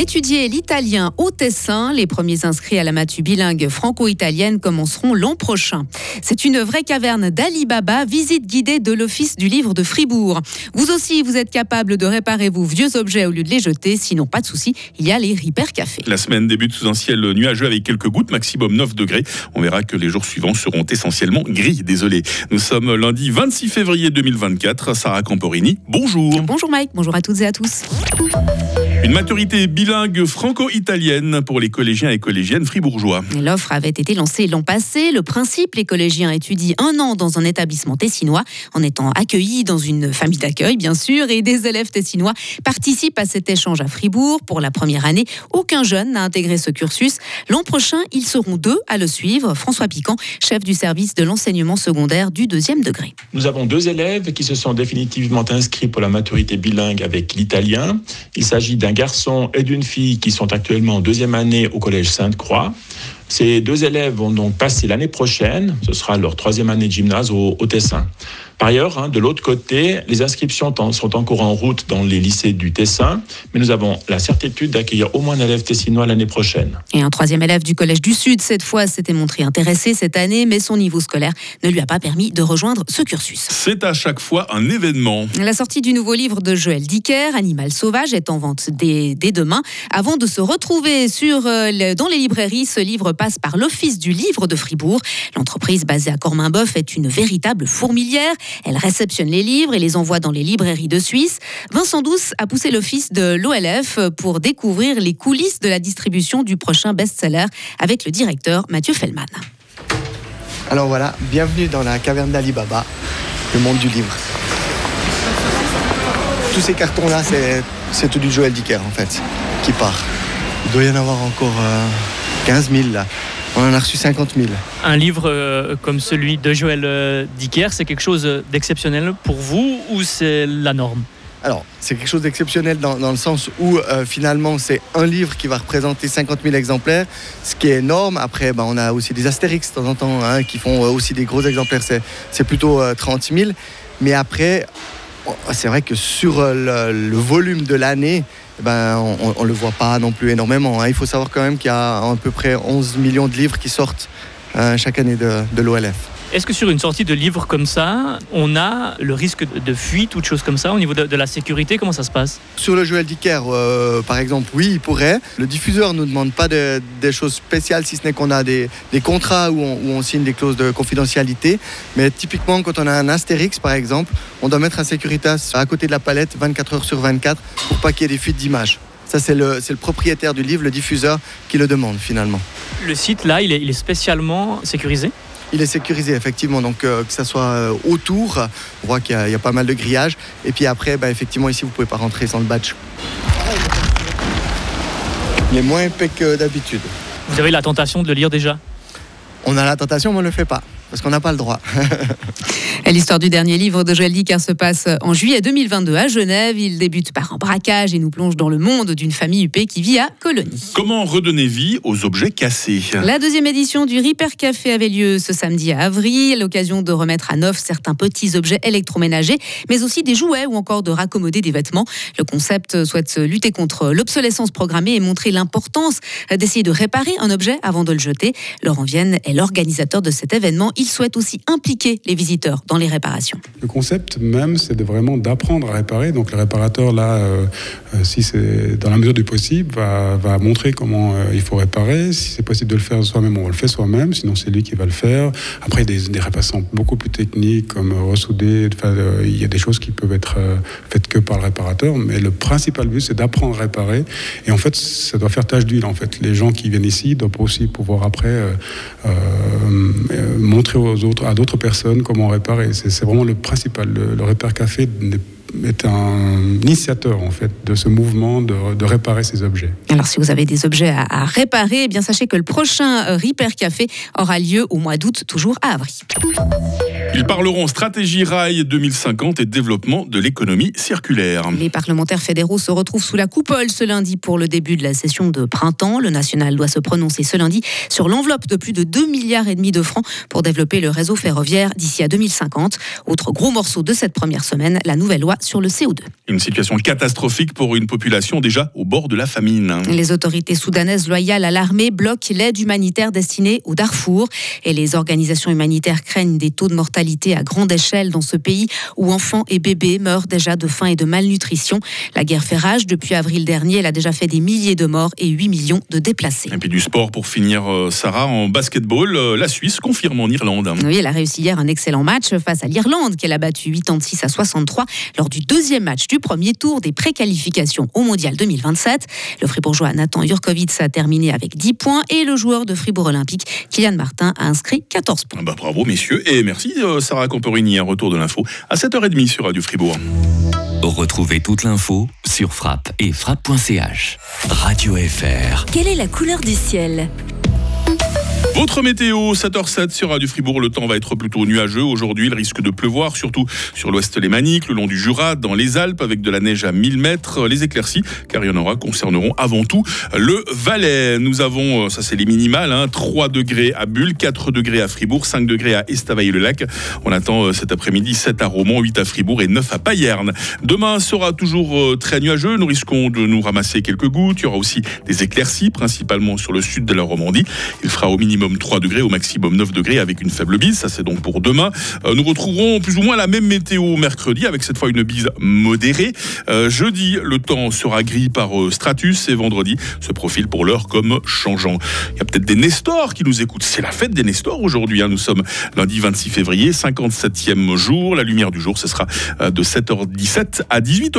Étudier l'italien au Tessin, les premiers inscrits à la matu bilingue franco-italienne commenceront l'an prochain. C'est une vraie caverne d'Alibaba, visite guidée de l'Office du livre de Fribourg. Vous aussi, vous êtes capable de réparer vos vieux objets au lieu de les jeter, sinon pas de souci, il y a les Repair Café. La semaine débute sous un ciel nuageux avec quelques gouttes, maximum 9 degrés. On verra que les jours suivants seront essentiellement gris, désolé. Nous sommes lundi 26 février 2024. Sarah Camporini, bonjour. Bonjour Mike, bonjour à toutes et à tous. Une maturité bilingue franco-italienne pour les collégiens et collégiennes fribourgeois. L'offre avait été lancée l'an passé. Le principe, les collégiens étudient un an dans un établissement tessinois en étant accueillis dans une famille d'accueil, bien sûr, et des élèves tessinois participent à cet échange à Fribourg. Pour la première année, aucun jeune n'a intégré ce cursus. L'an prochain, ils seront deux à le suivre. François Piquant, chef du service de l'enseignement secondaire du deuxième degré. Nous avons deux élèves qui se sont définitivement inscrits pour la maturité bilingue avec l'italien. Il s'agit d'un garçon et d'une fille qui sont actuellement en deuxième année au collège Sainte-Croix. Ces deux élèves vont donc passer l'année prochaine, ce sera leur troisième année de gymnase au, au Tessin. Par ailleurs, hein, de l'autre côté, les inscriptions sont encore en route dans les lycées du Tessin, mais nous avons la certitude d'accueillir au moins un élève tessinois l'année prochaine. Et un troisième élève du Collège du Sud, cette fois, s'était montré intéressé cette année, mais son niveau scolaire ne lui a pas permis de rejoindre ce cursus. C'est à chaque fois un événement. La sortie du nouveau livre de Joël Dicker, Animal sauvage, est en vente dès, dès demain. Avant de se retrouver sur, euh, dans les librairies, ce livre passe par l'Office du livre de Fribourg. L'entreprise basée à Corminboeuf est une véritable fourmilière. Elle réceptionne les livres et les envoie dans les librairies de Suisse. Vincent Douce a poussé l'Office de l'OLF pour découvrir les coulisses de la distribution du prochain best-seller avec le directeur Mathieu Fellman. Alors voilà, bienvenue dans la caverne d'Alibaba, le monde du livre. Tous ces cartons-là, c'est, c'est tout du Joël Dicker en fait, qui part. Il doit y en avoir encore euh, 15 000 là. On en a reçu 50 000. Un livre euh, comme celui de Joël euh, Dicker, c'est quelque chose d'exceptionnel pour vous ou c'est la norme? Alors, c'est quelque chose d'exceptionnel dans, dans le sens où euh, finalement c'est un livre qui va représenter 50 000 exemplaires, ce qui est énorme. Après, bah, on a aussi des Astérix de temps en temps hein, qui font euh, aussi des gros exemplaires, c'est, c'est plutôt euh, 30 000. Mais après, oh, c'est vrai que sur le, le volume de l'année, ben, on ne le voit pas non plus énormément. hein. Il faut savoir quand même qu'il y a à peu près 11 millions de livres qui sortent euh, chaque année de l'OLF. Est-ce que sur une sortie de livre comme ça, on a le risque de fuite ou de choses comme ça au niveau de, de la sécurité? Comment ça se passe? Sur le Joël Dicker, euh, par exemple, oui, il pourrait. Le diffuseur ne nous demande pas de- des choses spéciales, si ce n'est qu'on a des, des contrats où on, où on signe des clauses de confidentialité. Mais typiquement, quand on a un Astérix, par exemple, on doit mettre un Securitas à côté de la palette 24 heures sur 24 pour pas qu'il y ait des fuites d'images. Ça, c'est le, propriétaire du livre, le diffuseur, qui le demande finalement. Le site là, il est, il est spécialement sécurisé? Il est sécurisé, effectivement, donc euh, que ça soit euh, autour, on voit qu'il y, a- il y a pas mal de grillage. Et puis après, bah, effectivement, ici, vous pouvez pas rentrer sans le badge. Il est moins épais que d'habitude. Vous avez la tentation de le lire déjà? On a la tentation, mais on ne le fait pas, parce qu'on n'a pas le droit. L'histoire du dernier livre de Joël Dicker se passe en juillet 2022 à Genève. Il débute par un braquage et nous plonge dans le monde d'une famille huppée qui vit à Colonie. Comment redonner vie aux objets cassés La deuxième édition du Repair Café avait lieu ce samedi à Avril, l'occasion de remettre à neuf certains petits objets électroménagers, mais aussi des jouets ou encore de raccommoder des vêtements. Le concept souhaite lutter contre l'obsolescence programmée et montrer l'importance d'essayer de réparer un objet avant de le jeter. Laurent Vienne est l'organisateur de cet événement. Il souhaite aussi impliquer les visiteurs dans les réparations. Le concept même, c'est de vraiment d'apprendre à réparer. Donc le réparateur, là, euh, euh, si c'est dans la mesure du possible, va, montrer comment euh, il faut réparer. Si c'est possible de le faire soi-même, on le fait soi-même. Sinon, c'est lui qui va le faire. Après, des, des réparations beaucoup plus techniques, comme ressouder. Il y a des choses qui peuvent être faites que par le réparateur. Mais le principal but, c'est d'apprendre à réparer. Et en fait, ça doit faire tâche d'huile. En fait, les gens qui viennent ici doivent aussi pouvoir après euh, aux autres, à d'autres personnes comment réparer. C'est vraiment le principal. Le, le Repair Café est un initiateur en fait de ce mouvement de, de réparer ces objets. Alors, si vous avez des objets à, à réparer, eh bien sachez que le prochain euh, Repair Café aura lieu au mois d'août, toujours à Avry. Ils parleront stratégie rail 2050 et développement de l'économie circulaire. Les parlementaires fédéraux se retrouvent sous la coupole ce lundi pour le début de la session de printemps. Le national doit se prononcer ce lundi sur l'enveloppe de plus de 2 milliards et demi de francs pour développer le réseau ferroviaire d'ici à 2050. Autre gros morceau de cette première semaine, la nouvelle loi sur le CO2. Une situation catastrophique pour une population déjà au bord de la famine. Les autorités soudanaises loyales à l'armée bloquent l'aide humanitaire destinée au Darfour et les organisations humanitaires craignent des taux de mortalité à grande échelle dans ce pays où enfants et bébés meurent déjà de faim et de malnutrition. La guerre fait rage. Depuis avril dernier, elle a déjà fait des milliers de morts et 8 millions de déplacés. Et puis du sport pour finir, euh, Sarah, en basketball, euh, la Suisse confirme en Irlande. Oui, elle a réussi hier un excellent match face à l'Irlande qu'elle a battu 86 à 63 lors du deuxième match du premier tour des préqualifications au Mondial 2027. Le fribourgeois Nathan Jurkovic a terminé avec 10 points et le joueur de Fribourg Olympique, Kylian Martin, a inscrit 14 points. Ah bah bravo messieurs et merci euh, Sarah Camporini, un retour de l'info à 7h30 sur Radio Fribourg. Retrouvez toute l'info sur frappe et frappe.ch. Radio FR. Quelle est la couleur du ciel? Votre météo, 7h07 sur Radio Fribourg. Le temps va être plutôt nuageux. Aujourd'hui, il risque de pleuvoir, surtout sur l'ouest lémanique, le long du Jura, dans les Alpes, avec de la neige à 1000 mètres. Les éclaircies, car il y en aura, concerneront avant tout le Valais. Nous avons, euh, ça c'est les minimales, hein, 3 degrés à Bulle, 4 degrés à Fribourg, 5 degrés à Estavayer-le-Lac. On attend euh, cet après-midi 7 à Romont, 8 à Fribourg et 9 à Payerne. Demain sera toujours euh, très nuageux. Nous risquons de nous ramasser quelques gouttes. Il y aura aussi des éclaircies, principalement sur le sud de la Romandie. Il fera au minimum 3 degrés, au maximum 9 degrés avec une faible bise. Ça, c'est donc pour demain. Euh, nous retrouverons plus ou moins la même météo mercredi avec cette fois une bise modérée. Euh, jeudi, le temps sera gris par euh, Stratus et vendredi se profile pour l'heure comme changeant. Il y a peut-être des Nestors qui nous écoutent. C'est la fête des Nestors aujourd'hui. Hein. Nous sommes lundi 26 février, 57e jour. La lumière du jour, ce sera de 7h17 à 18h.